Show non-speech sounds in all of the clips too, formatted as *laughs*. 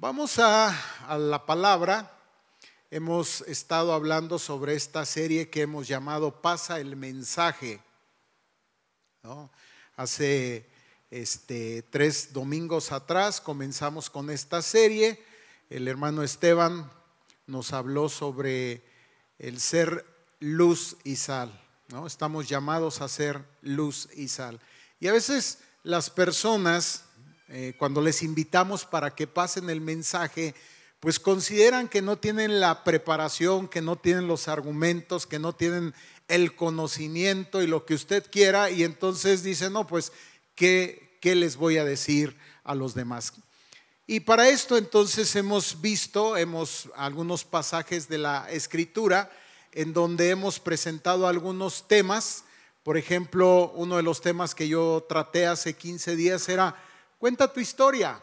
Vamos a, la palabra. Hemos estado hablando sobre esta serie que hemos llamado Pasa el mensaje. Hace este, tres domingos atrás comenzamos con esta serie. El hermano Esteban nos habló sobre el ser luz y sal. Estamos llamados a ser luz y sal. Y a veces las personas eh, cuando les invitamos para que pasen el mensaje, pues consideran que no tienen la preparación, que no tienen los argumentos, que no tienen el conocimiento y lo que usted quiera, y entonces dicen, no, pues, ¿qué, qué les voy a decir a los demás? Y para esto entonces hemos visto, hemos algunos pasajes de la escritura en donde hemos presentado algunos temas. Por ejemplo, uno de los temas que yo traté hace 15 días era Cuenta tu historia.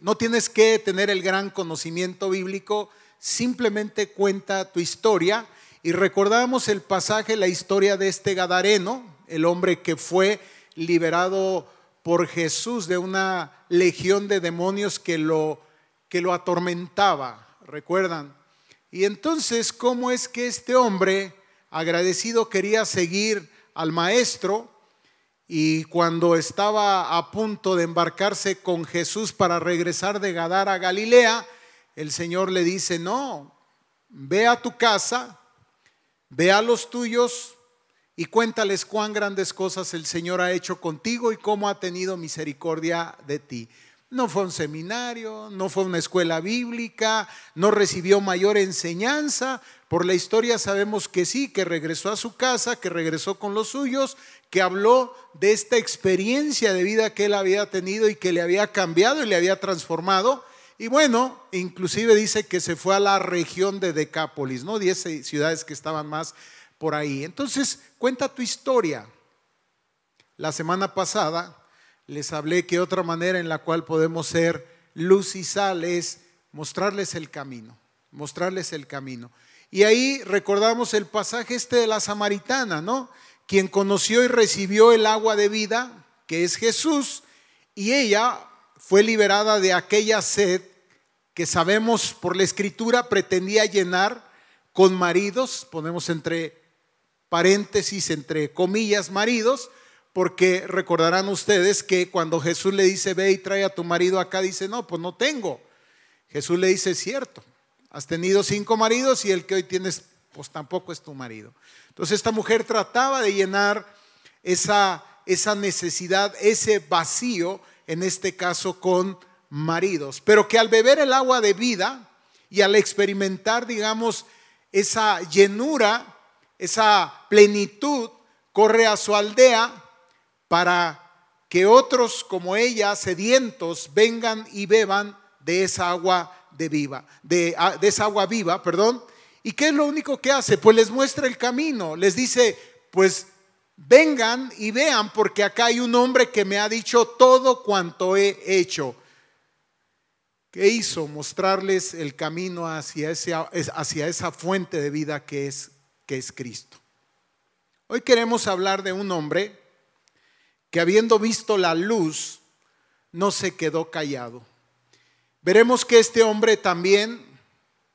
no tienes que tener el gran conocimiento bíblico, simplemente cuenta tu historia. Y recordamos el pasaje, la historia de este Gadareno, el hombre que fue liberado por Jesús de una legión de demonios que lo, que lo atormentaba, ¿recuerdan? Y entonces, ¿cómo es que este hombre agradecido quería seguir al maestro? Y cuando estaba a punto de embarcarse con Jesús para regresar de Gadara a Galilea, el Señor le dice, no, ve a tu casa, ve a los tuyos y cuéntales cuán grandes cosas el Señor ha hecho contigo y cómo ha tenido misericordia de ti. No fue un seminario, no fue una escuela bíblica, no recibió mayor enseñanza. Por la historia sabemos que sí, que regresó a su casa, que regresó con los suyos, que habló de esta experiencia de vida que él había tenido y que le había cambiado y le había transformado. Y bueno, inclusive dice que se fue a la región de Decápolis, ¿no? Diez ciudades que estaban más por ahí. Entonces, cuenta tu historia. La semana pasada les hablé que otra manera en la cual podemos ser luz y sal es mostrarles el camino, mostrarles el camino. Y ahí recordamos el pasaje este de la samaritana, ¿no? Quien conoció y recibió el agua de vida, que es Jesús, y ella fue liberada de aquella sed que sabemos por la escritura pretendía llenar con maridos, ponemos entre paréntesis, entre comillas, maridos, porque recordarán ustedes que cuando Jesús le dice, ve y trae a tu marido acá, dice, no, pues no tengo. Jesús le dice, cierto, has tenido cinco maridos y el que hoy tienes, pues tampoco es tu marido. Entonces esta mujer trataba de llenar esa, esa necesidad, ese vacío, en este caso con maridos, pero que al beber el agua de vida y al experimentar, digamos, esa llenura, esa plenitud, corre a su aldea para que otros como ella, sedientos, vengan y beban de esa agua de viva, de, ah, de esa agua viva, perdón. ¿Y qué es lo único que hace? Pues les muestra el camino, les dice, pues vengan y vean, porque acá hay un hombre que me ha dicho todo cuanto he hecho. ¿Qué hizo? Mostrarles el camino hacia, esa fuente de vida que es Cristo. Hoy queremos hablar de un hombre que habiendo visto la luz, no se quedó callado. Veremos que este hombre también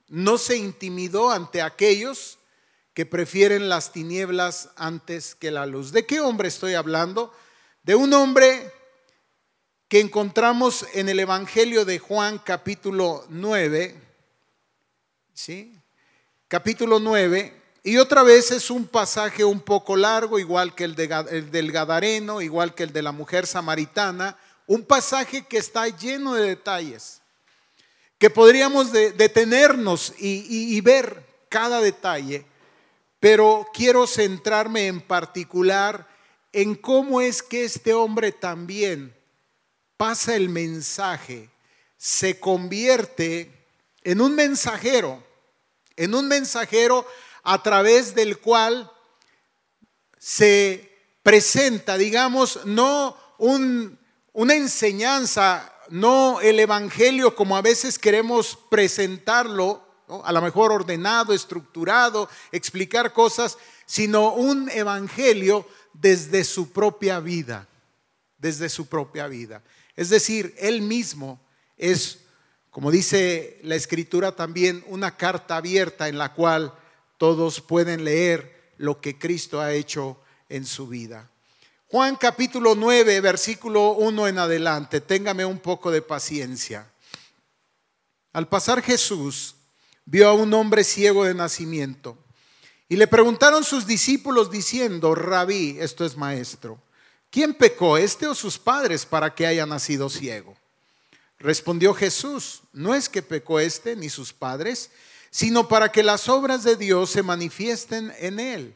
no se intimidó ante aquellos que prefieren las tinieblas antes que la luz. ¿De qué hombre estoy hablando? De un hombre que encontramos en el Evangelio de Juan capítulo 9, ¿sí? Capítulo 9, y otra vez es un pasaje un poco largo, igual que el, del Gadareno, igual que el de la mujer samaritana, un pasaje que está lleno de detalles, que podríamos detenernos y ver cada detalle, pero quiero centrarme en particular en cómo es que este hombre también pasa el mensaje, se convierte en un mensajero, en un mensajero a través del cual se presenta, digamos, no una enseñanza, no el Evangelio como a veces queremos presentarlo, a lo mejor ordenado, estructurado, explicar cosas, sino un Evangelio desde su propia vida, desde su propia vida. Es decir, él mismo Es, como dice la escritura también, una carta abierta en la cual todos pueden leer lo que Cristo ha hecho en su vida. Juan capítulo 9, versículo 1 en adelante, téngame un poco de paciencia. Al pasar Jesús vio a un hombre ciego de nacimiento y le preguntaron sus discípulos diciendo, rabí, esto es maestro, ¿quién pecó, este o sus padres, para que haya nacido ciego? Respondió Jesús, no es que pecó este ni sus padres, sino para que las obras de Dios se manifiesten en él.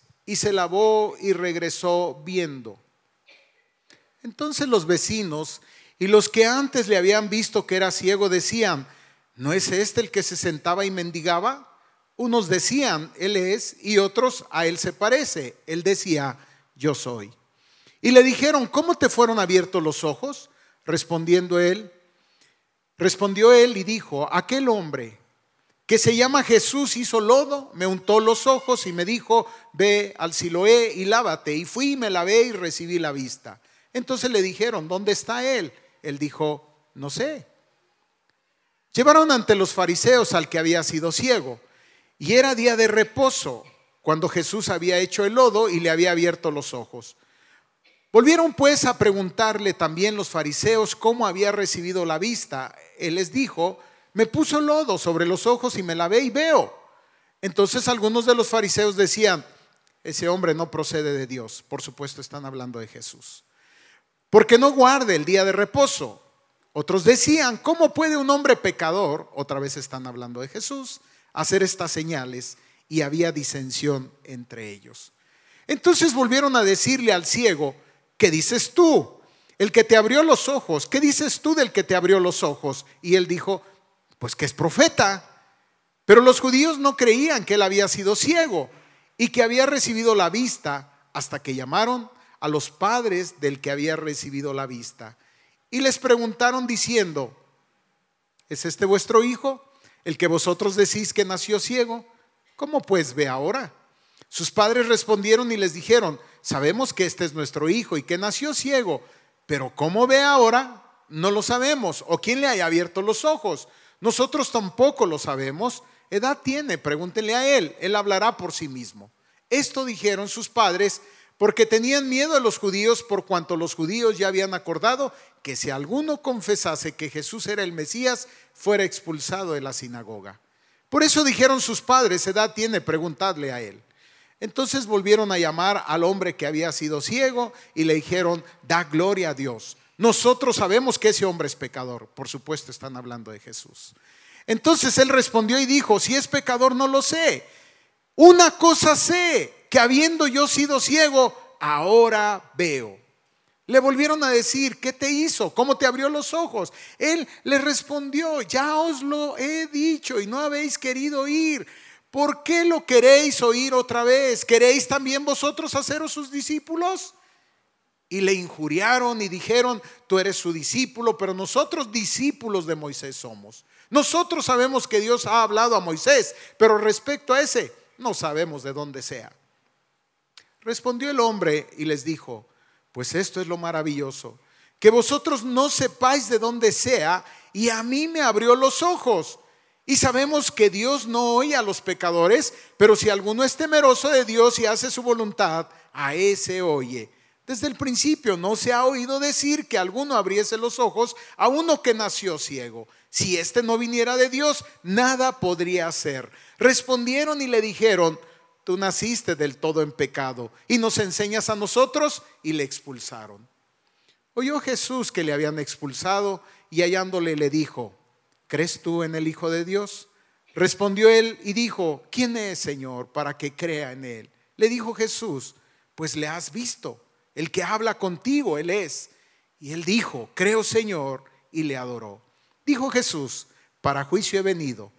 y se lavó y regresó viendo. Entonces los vecinos y los que antes le habían visto que era ciego decían, ¿no es este el que se sentaba y mendigaba? Unos decían, Él es, y otros, a Él se parece. Él decía, yo soy. Y le dijeron, ¿cómo te fueron abiertos los ojos? Respondiendo él, respondió él y dijo, aquel hombre que se llama Jesús hizo lodo, me untó los ojos y me dijo, ve al Siloé y lávate. Y fui me lavé y recibí la vista. Entonces le dijeron, ¿dónde está él? Él dijo, no sé. Llevaron ante los fariseos al que había sido ciego. Y era día de reposo cuando Jesús había hecho el lodo y le había abierto los ojos. Volvieron pues a preguntarle también los fariseos cómo había recibido la vista. Él les dijo, me puso lodo sobre los ojos y me lavé y veo. Entonces algunos de los fariseos decían, ese hombre no procede de Dios. Por supuesto están hablando de Jesús. Porque no guarde el día de reposo. Otros decían, ¿cómo puede un hombre pecador, otra vez están hablando de Jesús, hacer estas señales? Y había disensión entre ellos. Entonces volvieron a decirle al ciego, ¿qué dices tú? El que te abrió los ojos, ¿qué dices tú del que te abrió los ojos? Y él dijo, pues que es profeta. Pero los judíos no creían que él había sido ciego y que había recibido la vista hasta que llamaron a los padres del que había recibido la vista. Y les preguntaron diciendo, ¿es este vuestro hijo, el que vosotros decís que nació ciego? ¿Cómo pues ve ahora? Sus padres respondieron y les dijeron, sabemos que este es nuestro hijo y que nació ciego, pero ¿cómo ve ahora? No lo sabemos. ¿O quién le haya abierto los ojos? Nosotros tampoco lo sabemos. Edad tiene, pregúntenle a él, él hablará por sí mismo. Esto dijeron sus padres porque tenían miedo a los judíos por cuanto los judíos ya habían acordado que si alguno confesase que Jesús era el Mesías, fuera expulsado de la sinagoga. Por eso dijeron sus padres, edad tiene, preguntadle a él. Entonces volvieron a llamar al hombre que había sido ciego y le dijeron, da gloria a Dios. Nosotros sabemos que ese hombre es pecador. Por supuesto, están hablando de Jesús. Entonces él respondió y dijo, si es pecador no lo sé. Una cosa sé, que habiendo yo sido ciego, ahora veo. Le volvieron a decir, ¿qué te hizo? ¿Cómo te abrió los ojos? Él le respondió, ya os lo he dicho y no habéis querido oír. ¿Por qué lo queréis oír otra vez? ¿Queréis también vosotros haceros sus discípulos? Y le injuriaron y dijeron, tú eres su discípulo, pero nosotros discípulos de Moisés somos. Nosotros sabemos que Dios ha hablado a Moisés, pero respecto a ese, no sabemos de dónde sea. Respondió el hombre y les dijo, pues esto es lo maravilloso, que vosotros no sepáis de dónde sea, y a mí me abrió los ojos. Y sabemos que Dios no oye a los pecadores, pero si alguno es temeroso de Dios y hace su voluntad, a ese oye. Desde el principio no se ha oído decir que alguno abriese los ojos a uno que nació ciego. Si éste no viniera de Dios, nada podría hacer. Respondieron y le dijeron, tú naciste del todo en pecado y nos enseñas a nosotros y le expulsaron. Oyó Jesús que le habían expulsado y hallándole le dijo, ¿crees tú en el Hijo de Dios? Respondió él y dijo, ¿quién es Señor para que crea en él? Le dijo Jesús, pues le has visto el que habla contigo, Él es. Y él dijo, creo Señor, y le adoró. Dijo Jesús, para juicio he venido.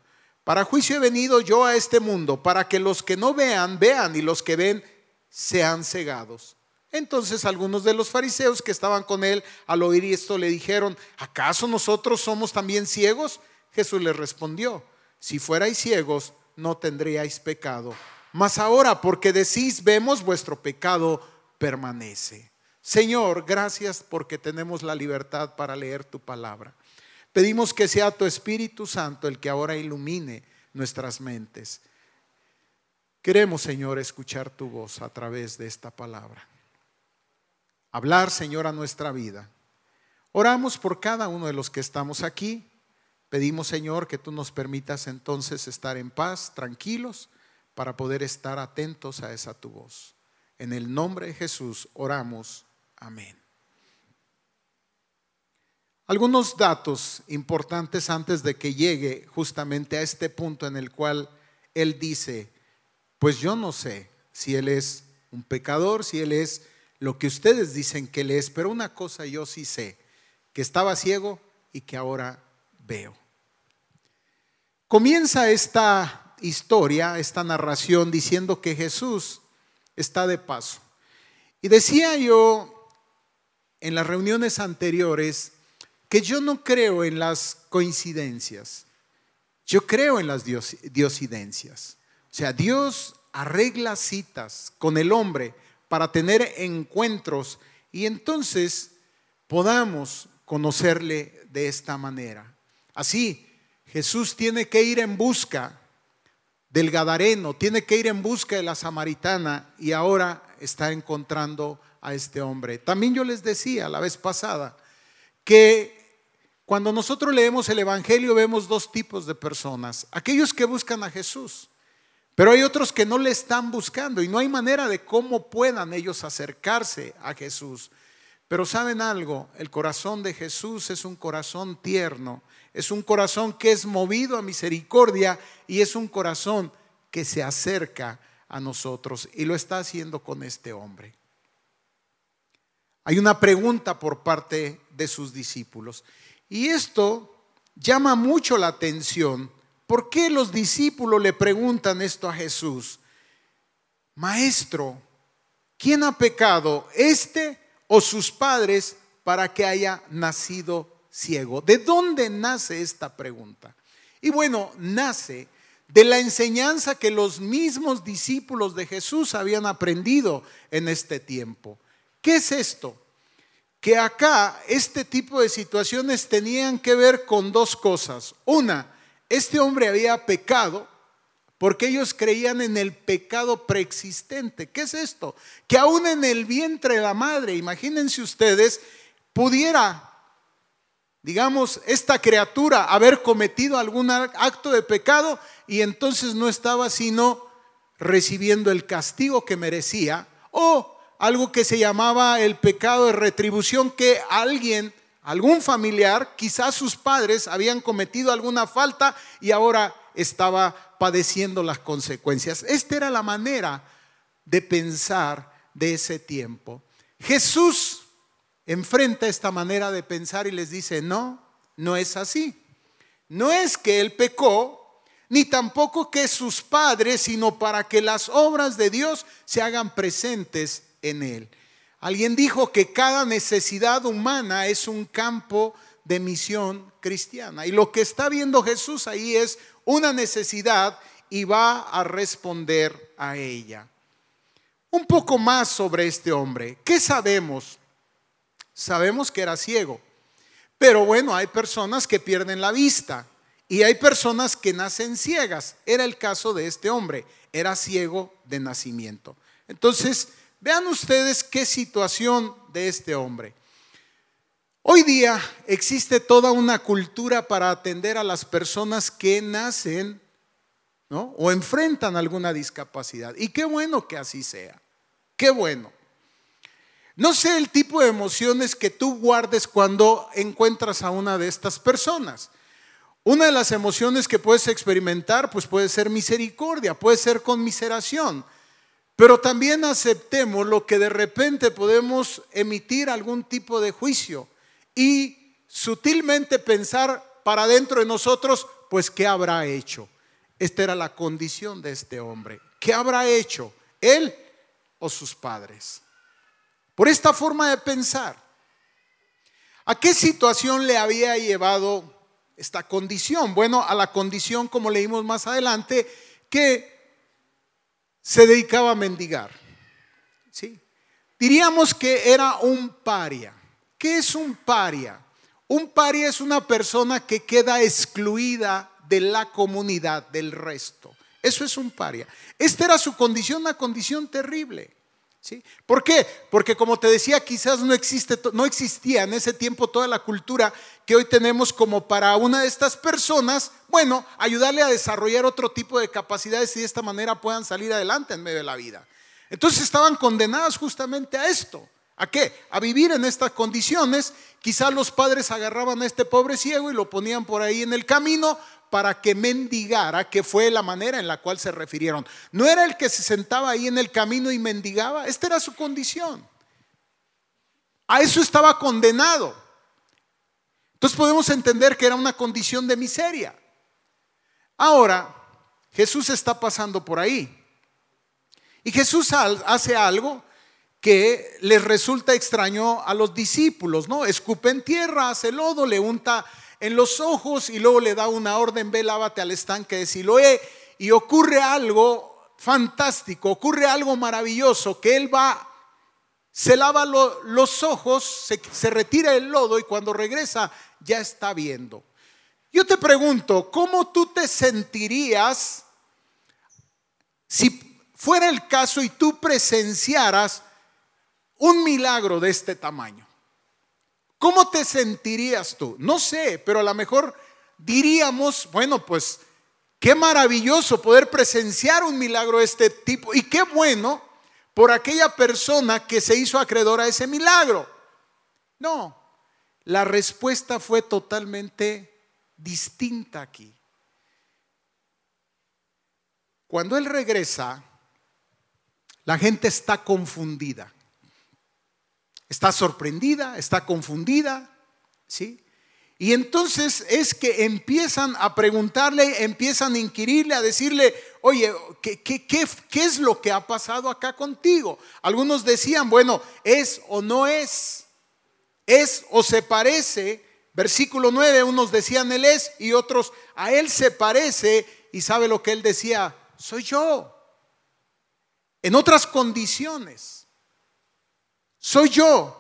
Para juicio he venido yo a este mundo, para que los que no vean, vean, y los que ven, sean cegados. Entonces algunos de los fariseos que estaban con él al oír esto le dijeron, ¿acaso nosotros somos también ciegos? Jesús les respondió, si fuerais ciegos, no tendríais pecado. Mas ahora, porque decís, vemos, vuestro pecado permanece. Señor, gracias porque tenemos la libertad para leer tu palabra. Pedimos que sea tu Espíritu Santo el que ahora ilumine nuestras mentes. Queremos, Señor, escuchar tu voz a través de esta palabra. Hablar, Señor, a nuestra vida. Oramos por cada uno de los que estamos aquí. Pedimos, Señor, que tú nos permitas entonces estar en paz, tranquilos, para poder estar atentos a esa tu voz. En el nombre de Jesús oramos. Amén. Algunos datos importantes antes de que llegue justamente a este punto en el cual él dice, pues yo no sé si él es un pecador, si él es lo que ustedes dicen que él es, pero una cosa yo sí sé, que estaba ciego y que ahora veo. Comienza esta historia, esta narración diciendo que Jesús está de paso. Y decía yo en las reuniones anteriores, que yo no creo en las coincidencias, yo creo en las diosidencias. O sea, Dios arregla citas con el hombre para tener encuentros y entonces podamos conocerle de esta manera. Así, Jesús tiene que ir en busca del Gadareno, tiene que ir en busca de la samaritana y ahora está encontrando a este hombre. También yo les decía la vez pasada que cuando nosotros leemos el Evangelio vemos dos tipos de personas. Aquellos que buscan a Jesús, pero hay otros que no le están buscando y no hay manera de cómo puedan ellos acercarse a Jesús. Pero saben algo, el corazón de Jesús es un corazón tierno, es un corazón que es movido a misericordia y es un corazón que se acerca a nosotros y lo está haciendo con este hombre. Hay una pregunta por parte de sus discípulos. Y esto llama mucho la atención. ¿Por qué los discípulos le preguntan esto a Jesús? Maestro, ¿quién ha pecado, este o sus padres, para que haya nacido ciego? ¿De dónde nace esta pregunta? Y bueno, nace de la enseñanza que los mismos discípulos de Jesús habían aprendido en este tiempo. ¿Qué es esto? que acá este tipo de situaciones tenían que ver con dos cosas. Una, este hombre había pecado porque ellos creían en el pecado preexistente. ¿Qué es esto? Que aún en el vientre de la madre, imagínense ustedes, pudiera, digamos, esta criatura haber cometido algún acto de pecado y entonces no estaba sino recibiendo el castigo que merecía o algo que se llamaba el pecado de retribución, que alguien, algún familiar, quizás sus padres habían cometido alguna falta y ahora estaba padeciendo las consecuencias. Esta era la manera de pensar de ese tiempo. Jesús enfrenta esta manera de pensar y les dice, no, no es así. No es que él pecó, ni tampoco que sus padres, sino para que las obras de Dios se hagan presentes en él. Alguien dijo que cada necesidad humana es un campo de misión cristiana. Y lo que está viendo Jesús ahí es una necesidad y va a responder a ella. Un poco más sobre este hombre. ¿Qué sabemos? Sabemos que era ciego. Pero bueno, hay personas que pierden la vista y hay personas que nacen ciegas. Era el caso de este hombre. Era ciego de nacimiento. Entonces, Vean ustedes qué situación de este hombre. Hoy día existe toda una cultura para atender a las personas que nacen o enfrentan alguna discapacidad. Y qué bueno que así sea. Qué bueno. No sé el tipo de emociones que tú guardes cuando encuentras a una de estas personas. Una de las emociones que puedes experimentar pues puede ser misericordia, puede ser conmiseración. Pero también aceptemos lo que de repente podemos emitir algún tipo de juicio y sutilmente pensar para dentro de nosotros, pues ¿qué habrá hecho? Esta era la condición de este hombre. ¿Qué habrá hecho? ¿Él o sus padres? Por esta forma de pensar, ¿a qué situación le había llevado esta condición? Bueno, a la condición, como leímos más adelante, que se dedicaba a mendigar. ¿Sí? Diríamos que era un paria. ¿Qué es un paria? Un paria es una persona que queda excluida de la comunidad, del resto. Eso es un paria. Esta era su condición, una condición terrible. ¿Sí? ¿Por qué? Porque como te decía, quizás no, existe, no existía en ese tiempo toda la cultura que hoy tenemos como para una de estas personas, bueno, ayudarle a desarrollar otro tipo de capacidades y de esta manera puedan salir adelante en medio de la vida. Entonces estaban condenadas justamente a esto. ¿A qué? A vivir en estas condiciones. Quizás los padres agarraban a este pobre ciego y lo ponían por ahí en el camino para que mendigara, que fue la manera en la cual se refirieron. No era el que se sentaba ahí en el camino y mendigaba, esta era su condición. A eso estaba condenado. Entonces podemos entender que era una condición de miseria. Ahora, Jesús está pasando por ahí. Y Jesús hace algo que les resulta extraño a los discípulos, ¿no? Escupe en tierra, hace lodo, le unta en los ojos y luego le da una orden, ve, lávate al estanque de Siloé y ocurre algo fantástico, ocurre algo maravilloso, que él va, se lava los ojos, se, se retira el lodo y cuando regresa ya está viendo. Yo te pregunto, ¿cómo tú te sentirías si fuera el caso y tú presenciaras un milagro de este tamaño. ¿Cómo te sentirías tú? No sé, pero a lo mejor diríamos, bueno, pues qué maravilloso poder presenciar un milagro de este tipo y qué bueno por aquella persona que se hizo acreedora a ese milagro. No, la respuesta fue totalmente distinta aquí. Cuando él regresa, la gente está confundida. Está sorprendida, está confundida, ¿sí? Y entonces es que empiezan a preguntarle, empiezan a inquirirle, a decirle, oye, ¿qué, qué, qué, qué es lo que ha pasado acá contigo? Algunos decían, bueno, es o no es, es o se parece. Versículo 9, unos decían él es y otros a él se parece. Y sabe lo que él decía, soy yo. En otras condiciones. Soy yo.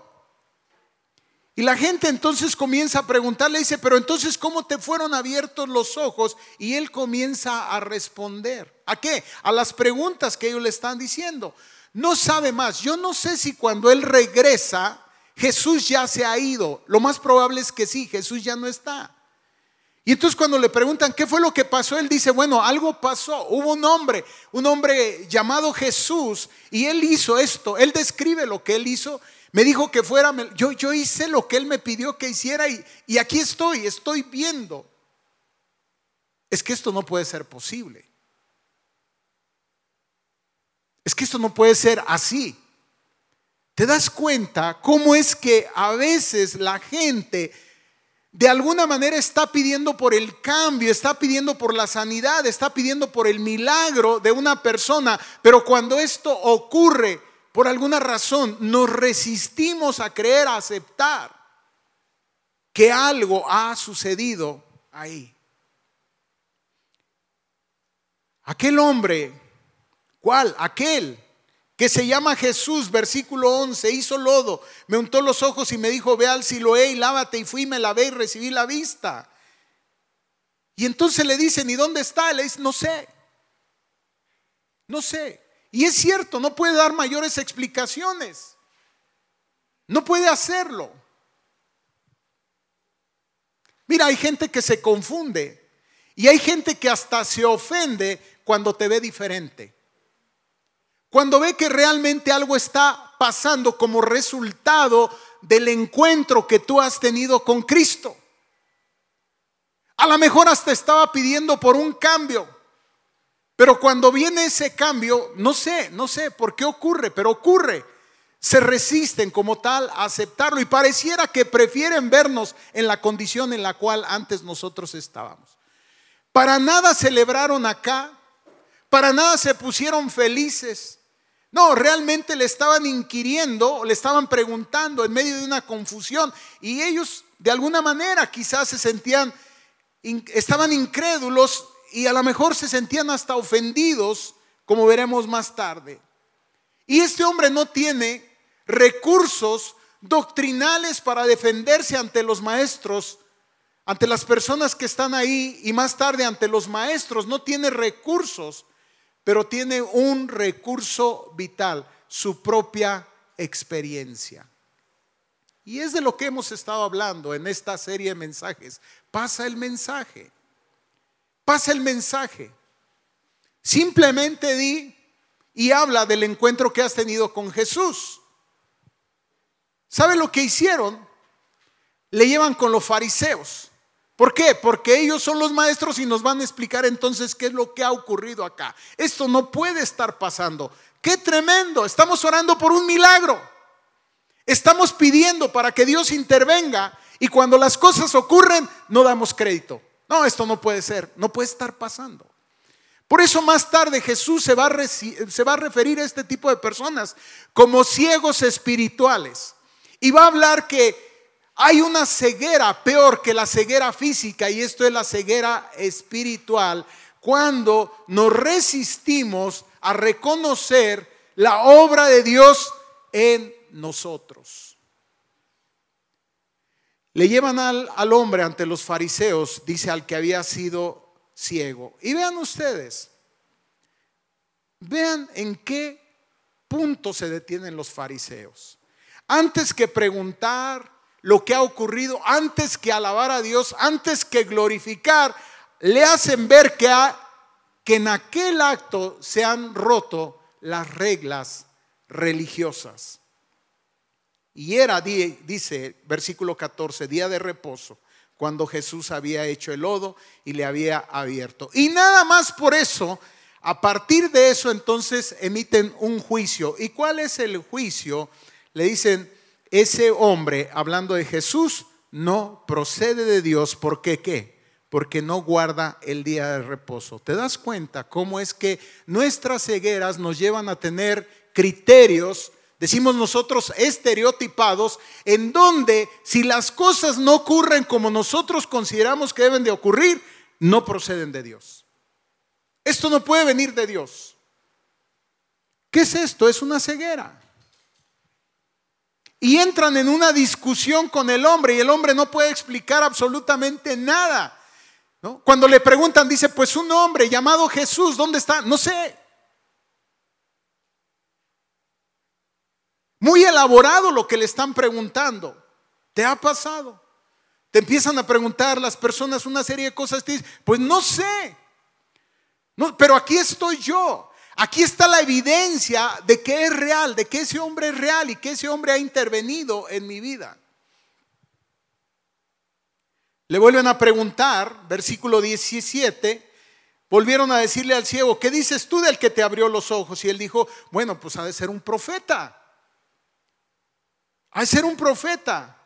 Y la gente entonces comienza a preguntarle, dice, pero entonces ¿cómo te fueron abiertos los ojos? Y él comienza a responder. ¿A qué? A las preguntas que ellos le están diciendo. No sabe más. Yo no sé si cuando él regresa, Jesús ya se ha ido. Lo más probable es que sí, Jesús ya no está. Y entonces cuando le preguntan qué fue lo que pasó, él dice, bueno, algo pasó. Hubo un hombre, un hombre llamado Jesús, y él hizo esto. Él describe lo que él hizo. Me dijo que fuera, yo, yo hice lo que él me pidió que hiciera y, y aquí estoy, estoy viendo. Es que esto no puede ser posible. Es que esto no puede ser así. ¿Te das cuenta cómo es que a veces la gente de alguna manera está pidiendo por el cambio, está pidiendo por la sanidad, está pidiendo por el milagro de una persona, pero cuando esto ocurre, por alguna razón, nos resistimos a creer, a aceptar que algo ha sucedido ahí. Aquel hombre, ¿cuál? Aquel que se llama Jesús, versículo 11, hizo lodo, me untó los ojos y me dijo, ve al Siloé y lávate y fui, me lavé y recibí la vista. Y entonces le dicen, ¿y dónde está? Le dice, no sé, no sé. Y es cierto, no puede dar mayores explicaciones, no puede hacerlo. Mira, hay gente que se confunde y hay gente que hasta se ofende cuando te ve diferente. Cuando ve que realmente algo está pasando como resultado del encuentro que tú has tenido con Cristo. A lo mejor hasta estaba pidiendo por un cambio. Pero cuando viene ese cambio, no sé, no sé por qué ocurre, pero ocurre. se resisten como tal a aceptarlo y pareciera que prefieren vernos en la condición en la cual antes nosotros estábamos. Para nada celebraron acá, para nada se pusieron felices. No, realmente le estaban inquiriendo, le estaban preguntando en medio de una confusión y ellos de alguna manera quizás se sentían, estaban incrédulos y a lo mejor se sentían hasta ofendidos, como veremos más tarde. Y este hombre no tiene recursos doctrinales para defenderse ante los maestros, ante las personas que están ahí y más tarde ante los maestros. No tiene recursos, pero tiene un recurso vital, su propia experiencia. Y es de lo que hemos estado hablando en esta serie de mensajes. Pasa el mensaje. Pasa el mensaje. Simplemente di y habla del encuentro que has tenido con Jesús. ¿Sabe lo que hicieron? Le llevan con los fariseos. ¿Por qué? Porque ellos son los maestros y nos van a explicar entonces qué es lo que ha ocurrido acá. Esto no puede estar pasando. Qué tremendo. Estamos orando por un milagro. Estamos pidiendo para que Dios intervenga y cuando las cosas ocurren no damos crédito. No, esto no puede ser, no puede estar pasando. Por eso más tarde Jesús se va, a se va a referir a este tipo de personas como ciegos espirituales. Y va a hablar que hay una ceguera peor que la ceguera física y esto es la ceguera espiritual cuando nos resistimos a reconocer la obra de Dios en nosotros. Le llevan al, al, hombre ante los fariseos, dice al que había sido ciego. Y vean ustedes, vean en qué punto se detienen los fariseos. Antes que preguntar lo que ha ocurrido, antes que alabar a Dios, antes que glorificar, le hacen ver que, en aquel acto se han roto las reglas religiosas. Y era, dice versículo 14, día de reposo, cuando Jesús había hecho el lodo y le había abierto. Y nada más por eso, a partir de eso entonces emiten un juicio. ¿Y cuál es el juicio? le dicen, ese hombre, hablando de Jesús, no procede de Dios. ¿Por qué qué? Porque no guarda el día de reposo. ¿Te das cuenta cómo es que nuestras cegueras nos llevan a tener criterios, decimos nosotros, estereotipados, en donde si las cosas no ocurren como nosotros consideramos que deben de ocurrir, no proceden de Dios? Esto no puede venir de Dios. ¿Qué es esto? Es una ceguera y entran en una discusión con el hombre y el hombre no puede explicar absolutamente nada. Cuando le preguntan, dice, pues un hombre llamado Jesús, ¿dónde está? No sé. Muy elaborado lo que le están preguntando. ¿Te ha pasado? Te empiezan a preguntar las personas una serie de cosas, te pues no sé. No, pero aquí estoy yo. Aquí está la evidencia de que es real, de que ese hombre es real y que ese hombre ha intervenido en mi vida. Le vuelven a preguntar, versículo 17, volvieron a decirle al ciego, ¿qué dices tú del que te abrió los ojos? Y él dijo, bueno, pues ha de ser un profeta. Ha de ser un profeta.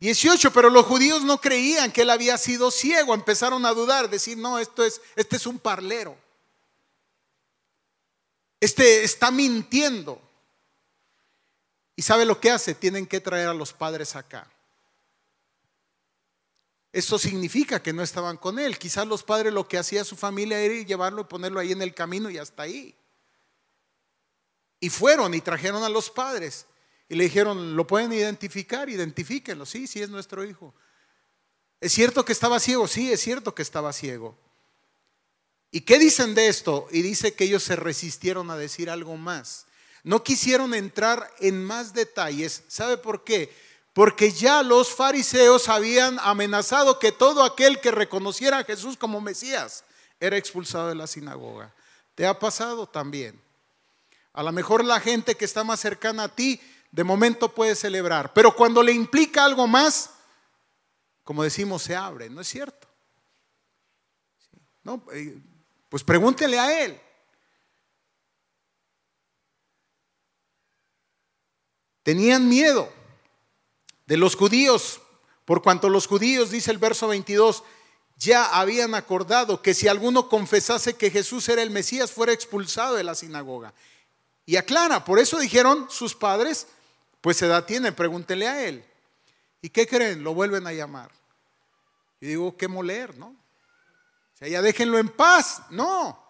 18, pero los judíos no creían que él había sido ciego, empezaron a dudar, decir, no, esto es, este es un parlero. Este está mintiendo. ¿Y sabe lo que hace? Tienen que traer a los padres acá. Eso significa que no estaban con él. Quizás los padres lo que hacía su familia era llevarlo y ponerlo ahí en el camino y hasta ahí. Y fueron y trajeron a los padres. Y le dijeron, ¿lo pueden identificar? Identifíquenlo. Sí, sí es nuestro hijo. ¿Es cierto que estaba ciego? Sí, es cierto que estaba ciego. ¿Y qué dicen de esto? Y dice que ellos se resistieron a decir algo más. No quisieron entrar en más detalles. ¿Sabe por qué? Porque ya los fariseos habían amenazado que todo aquel que reconociera a Jesús como Mesías era expulsado de la sinagoga. ¿Te ha pasado también? A lo mejor la gente que está más cercana a ti de momento puede celebrar, pero cuando le implica algo más, como decimos, se abre, ¿no es cierto? No, eh, pues pregúntele a él. Tenían miedo de los judíos, por cuanto los judíos, dice el verso 22, ya habían acordado que si alguno confesase que Jesús era el Mesías, fuera expulsado de la sinagoga. Y aclara, por eso dijeron sus padres, pues edad tiene, pregúntenle a él. ¿Y qué creen? Lo vuelven a llamar. Y digo, qué moler, ¿no? Ya déjenlo en paz. No.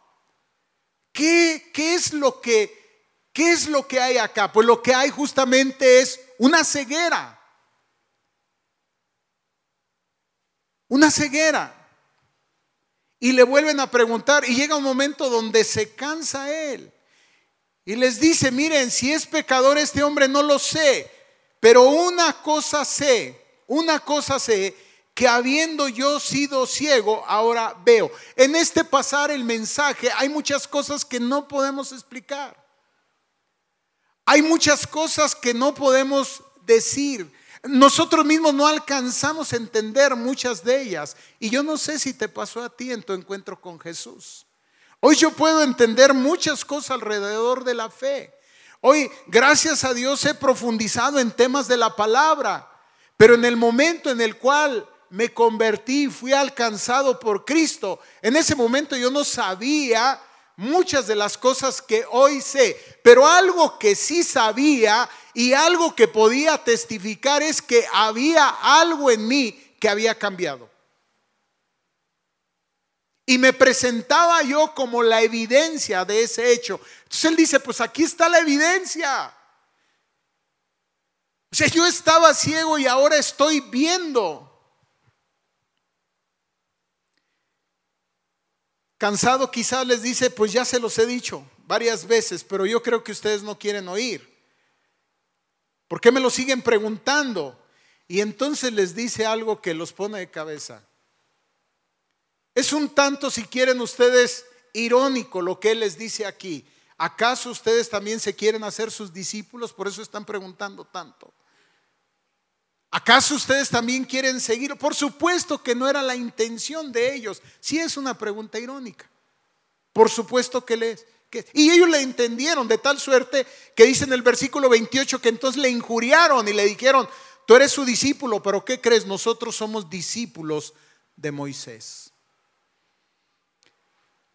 ¿Qué, qué es lo que, qué es lo que hay acá? Pues lo que hay justamente es una ceguera. Una ceguera. Y le vuelven a preguntar y llega un momento donde se cansa él. Y les dice, miren, si es pecador este hombre no lo sé, pero una cosa sé, una cosa sé, que habiendo yo sido ciego, ahora veo. En este pasar el mensaje hay muchas cosas que no podemos explicar. Hay muchas cosas que no podemos decir. Nosotros mismos no alcanzamos a entender muchas de ellas. Y yo no sé si te pasó a ti en tu encuentro con Jesús. Hoy yo puedo entender muchas cosas alrededor de la fe. Hoy, gracias a Dios, he profundizado en temas de la palabra, pero en el momento en el cual me convertí, fui alcanzado por Cristo, en ese momento yo no sabía muchas de las cosas que hoy sé, pero algo que sí sabía y algo que podía testificar es que había algo en mí que había cambiado. Y me presentaba yo como la evidencia de ese hecho. Entonces él dice, pues aquí está la evidencia. O sea, yo estaba ciego y ahora estoy viendo. Cansado quizás les dice, pues ya se los he dicho varias veces, pero yo creo que ustedes no quieren oír. ¿Por qué me lo siguen preguntando? Y entonces les dice algo que los pone de cabeza. Es un tanto, si quieren ustedes, irónico lo que Él les dice aquí. ¿Acaso ustedes también se quieren hacer sus discípulos? Por eso están preguntando tanto. ¿Acaso ustedes también quieren seguir? Por supuesto que no era la intención de ellos. Sí es una pregunta irónica. Por supuesto que les. y ellos le entendieron de tal suerte que dice en el versículo 28 que entonces le injuriaron y le dijeron, tú eres su discípulo, pero ¿qué crees? Nosotros somos discípulos de Moisés.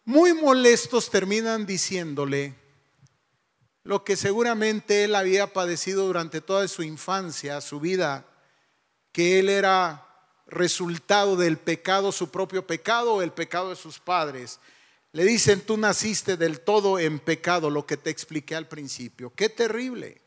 Muy molestos terminan diciéndole lo que seguramente él había padecido durante toda su infancia, su vida, que él era resultado del pecado, su propio pecado o el pecado de sus padres. Le dicen, tú naciste del todo en pecado, lo que te expliqué al principio. Qué terrible.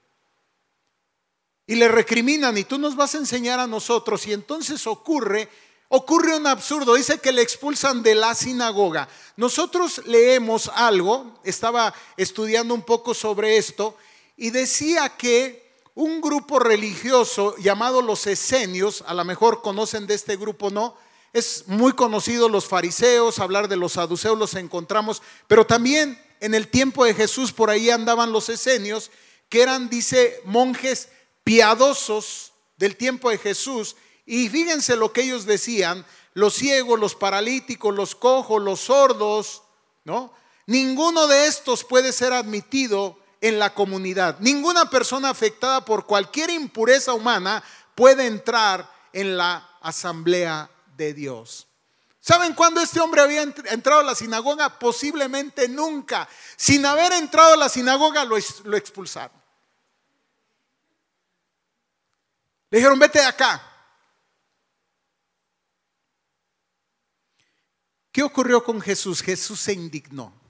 Y le recriminan, y tú nos vas a enseñar a nosotros. Y entonces ocurre ocurre un absurdo. Dice que le expulsan de la sinagoga. Nosotros leemos algo, estaba estudiando un poco sobre esto, y decía que un grupo religioso llamado los esenios, a lo mejor conocen de este grupo, ¿no? Es muy conocido los fariseos, hablar de los saduceos los encontramos, pero también en el tiempo de Jesús por ahí andaban los esenios, que eran, dice, monjes piadosos del tiempo de Jesús, y fíjense lo que ellos decían, los ciegos, los paralíticos, los cojos, los sordos, ¿no? Ninguno de estos puede ser admitido en la comunidad. Ninguna persona afectada por cualquier impureza humana puede entrar en la asamblea de Dios. ¿Saben cuándo este hombre había entrado a la sinagoga? Posiblemente nunca. Sin haber entrado a la sinagoga lo, expulsaron. Le dijeron, vete de acá. ¿Qué ocurrió con Jesús? Jesús se indignó.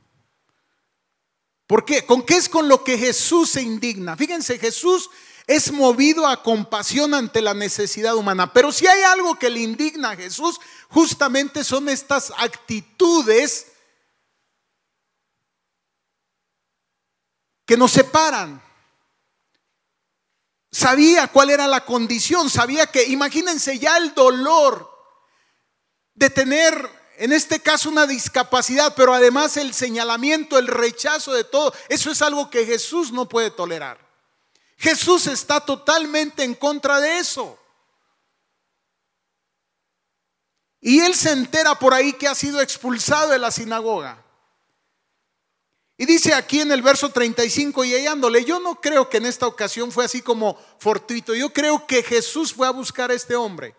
¿Por qué? ¿Con qué es con lo que Jesús se indigna? Fíjense, Jesús es movido a compasión ante la necesidad humana. Pero si hay algo que le indigna a Jesús, justamente son estas actitudes que nos separan. Sabía cuál era la condición, sabía que, imagínense ya el dolor de tener en este caso una discapacidad, pero además el señalamiento, el rechazo de todo, eso es algo que Jesús no puede tolerar. Jesús está totalmente en contra de eso. Y él se entera por ahí que ha sido expulsado de la sinagoga. Y dice aquí en el verso 35 y hallándole, yo no creo que en esta ocasión fue así como fortuito, yo creo que Jesús fue a buscar a este hombre.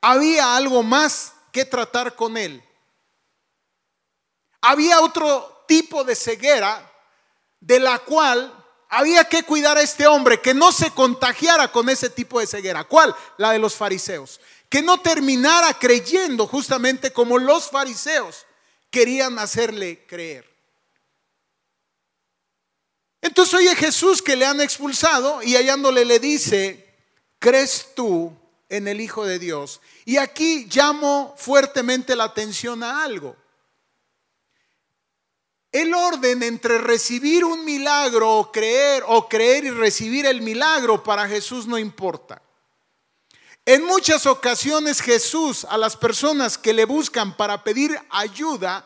Había algo más que tratar con él. Había otro tipo de ceguera de la cual había que cuidar a este hombre, que no se contagiara con ese tipo de ceguera. ¿Cuál? La de los fariseos. Que no terminara creyendo justamente como los fariseos querían hacerle creer. Entonces oye Jesús que le han expulsado y hallándole le dice, ¿crees tú en el Hijo de Dios? Y aquí llamo fuertemente la atención a algo. El orden entre recibir un milagro o creer o creer y recibir el milagro para Jesús no importa. En muchas ocasiones Jesús a las personas que le buscan para pedir ayuda,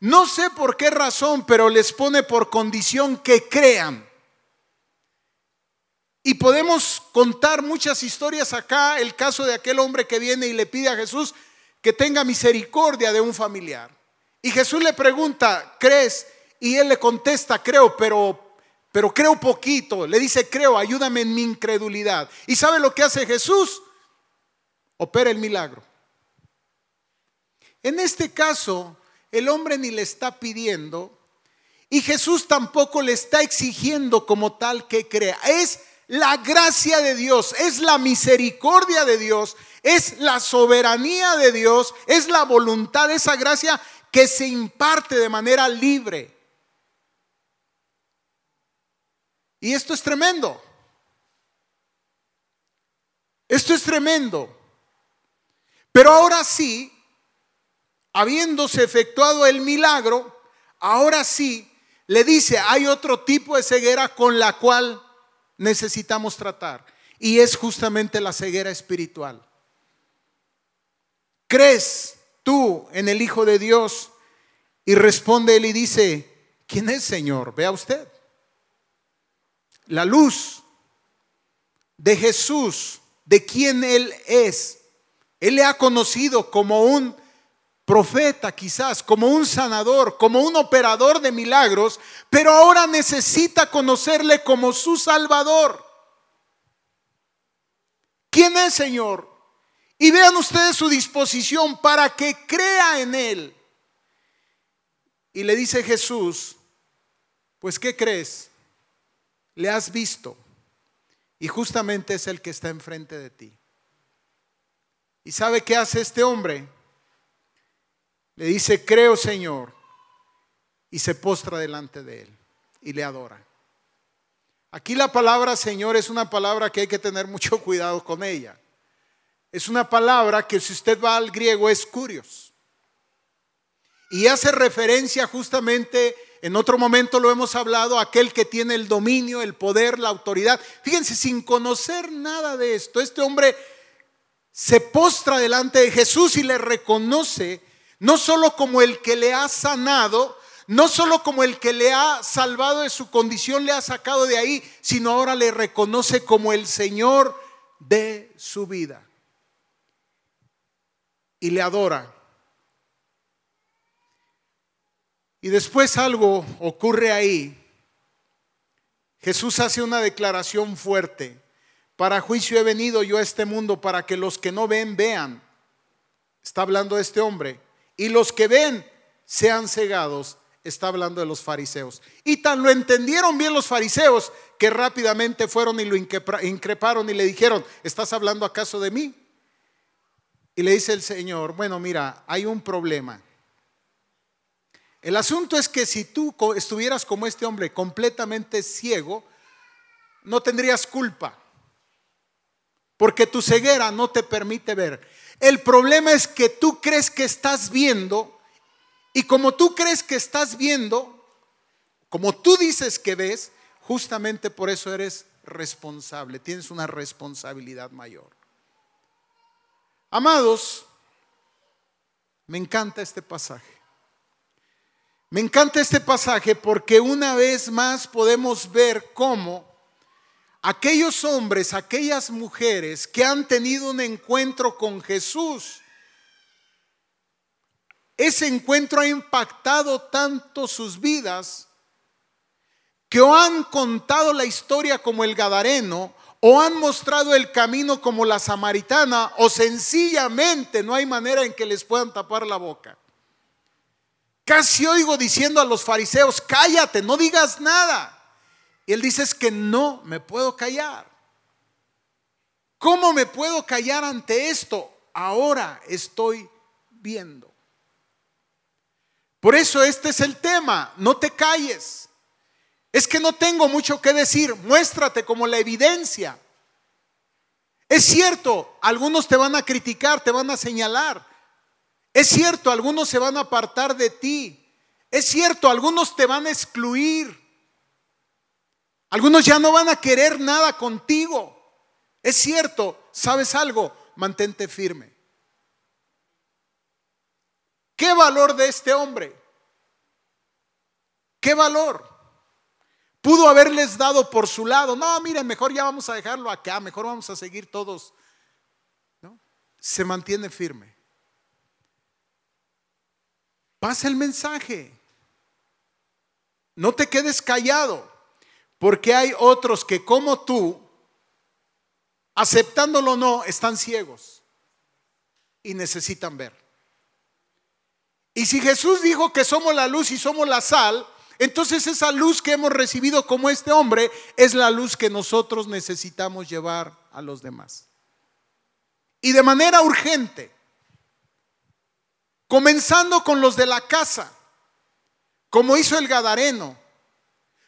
no sé por qué razón, pero les pone por condición que crean. Y podemos contar muchas historias acá, el caso de aquel hombre que viene y le pide a Jesús que tenga misericordia de un familiar. Y Jesús le pregunta, ¿crees? Y él le contesta, creo, pero, pero creo poquito. Le dice, creo, ayúdame en mi incredulidad. ¿Y sabe lo que hace Jesús? Opera el milagro. En este caso, el hombre ni le está pidiendo y Jesús tampoco le está exigiendo como tal que crea. Es la gracia de Dios, es la misericordia de Dios, es la soberanía de Dios, es la voluntad, esa gracia que se imparte de manera libre. Y esto es tremendo. Esto es tremendo. Pero ahora sí, habiéndose efectuado el milagro, ahora sí le dice, hay otro tipo de ceguera con la cual necesitamos tratar. Y es justamente la ceguera espiritual. ¿Crees en el Hijo de Dios? Y responde él y dice, ¿quién es Señor? Vea usted. La luz de Jesús, de quien Él es. Él le ha conocido como un profeta quizás, como un sanador, como un operador de milagros, pero ahora necesita conocerle como su Salvador. ¿Quién es Señor? Y vean ustedes su disposición para que crea en Él. Y le dice Jesús, pues ¿qué crees? Le has visto. Y justamente es el que está enfrente de ti. ¿Y sabe qué hace este hombre? Le dice, creo Señor, y se postra delante de él y le adora. Aquí la palabra Señor es una palabra que hay que tener mucho *laughs* cuidado con ella. Es una palabra que si usted va al griego es curios. Y hace referencia justamente, en otro momento lo hemos hablado, aquel que tiene el dominio, el poder, la autoridad. Fíjense, sin conocer nada de esto, este hombre se postra delante de Jesús y le reconoce no solo como el que le ha sanado, no solo como el que le ha salvado de su condición, le ha sacado de ahí, sino ahora le reconoce como el Señor de su vida. Y le adora. Y después algo ocurre ahí. Jesús hace una declaración fuerte. Para juicio he venido yo a este mundo para que los que no ven vean. Está hablando este hombre y los que ven sean cegados. Está hablando de los fariseos. Y tan lo entendieron bien los fariseos que rápidamente fueron y lo increparon y le dijeron, ¿estás hablando acaso de mí? Y le dice el Señor, bueno, mira, hay un problema. El asunto es que si tú estuvieras como este hombre completamente ciego, no tendrías culpa, porque tu ceguera no te permite ver. El problema es que tú crees que estás viendo y como tú crees que estás viendo, como tú dices que ves, justamente por eso eres responsable, tienes una responsabilidad mayor. Amados, me encanta este pasaje. Me encanta este pasaje porque una vez más podemos ver cómo aquellos hombres, aquellas mujeres que han tenido un encuentro con Jesús, ese encuentro ha impactado tanto sus vidas que han contado la historia como el Gadareno, o han mostrado el camino como la samaritana, o sencillamente no hay manera en que les puedan tapar la boca. Casi oigo diciendo a los fariseos, cállate, no digas nada. Y él dice, es que no me puedo callar. ¿Cómo me puedo callar ante esto? Ahora estoy viendo. Por eso este es el tema, no te calles. Es que no tengo mucho que decir, muéstrate como la evidencia. Es cierto, algunos te van a criticar, te van a señalar. Es cierto, algunos se van a apartar de ti. Es cierto, algunos te van a excluir. Algunos ya no van a querer nada contigo. Es cierto, ¿sabes algo? Mantente firme. ¿Qué valor de este hombre? ¿Qué valor? Pudo haberles dado por su lado. No, miren, mejor ya vamos a dejarlo acá, mejor vamos a seguir todos. ¿No? Se mantiene firme. Pasa el mensaje. No te quedes callado, porque hay otros que como tú, aceptándolo o no, están ciegos y necesitan ver. Y si Jesús dijo que somos la luz y somos la sal, entonces esa luz que hemos recibido como este hombre es la luz que nosotros necesitamos llevar a los demás. Y de manera urgente, comenzando con los de la casa, como hizo el Gadareno,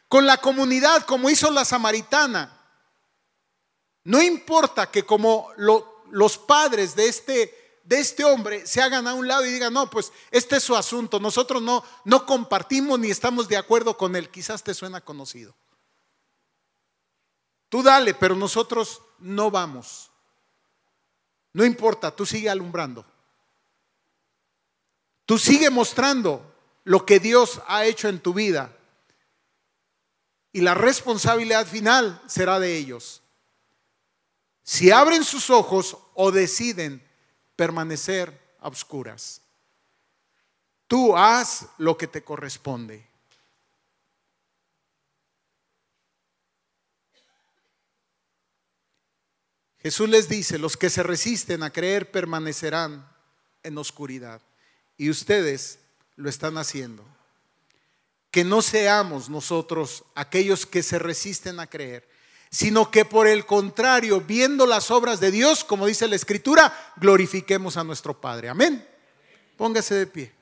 con la comunidad, como hizo la samaritana. No importa que como los padres de este, de este hombre se hagan a un lado y digan, no, pues este es su asunto, nosotros no, no compartimos ni estamos de acuerdo con él, quizás te suena conocido. Tú dale, pero nosotros no vamos. No importa, tú sigue alumbrando. Tú sigue mostrando lo que Dios ha hecho en tu vida. Y la responsabilidad final será de ellos. Si abren sus ojos o deciden permanecer a oscuras. Tú haz lo que te corresponde. Jesús les dice, los que se resisten a creer permanecerán en oscuridad y ustedes lo están haciendo. Que no seamos nosotros aquellos que se resisten a creer, sino que por el contrario, viendo las obras de Dios, como dice la Escritura, glorifiquemos a nuestro Padre. Amén. Póngase de pie.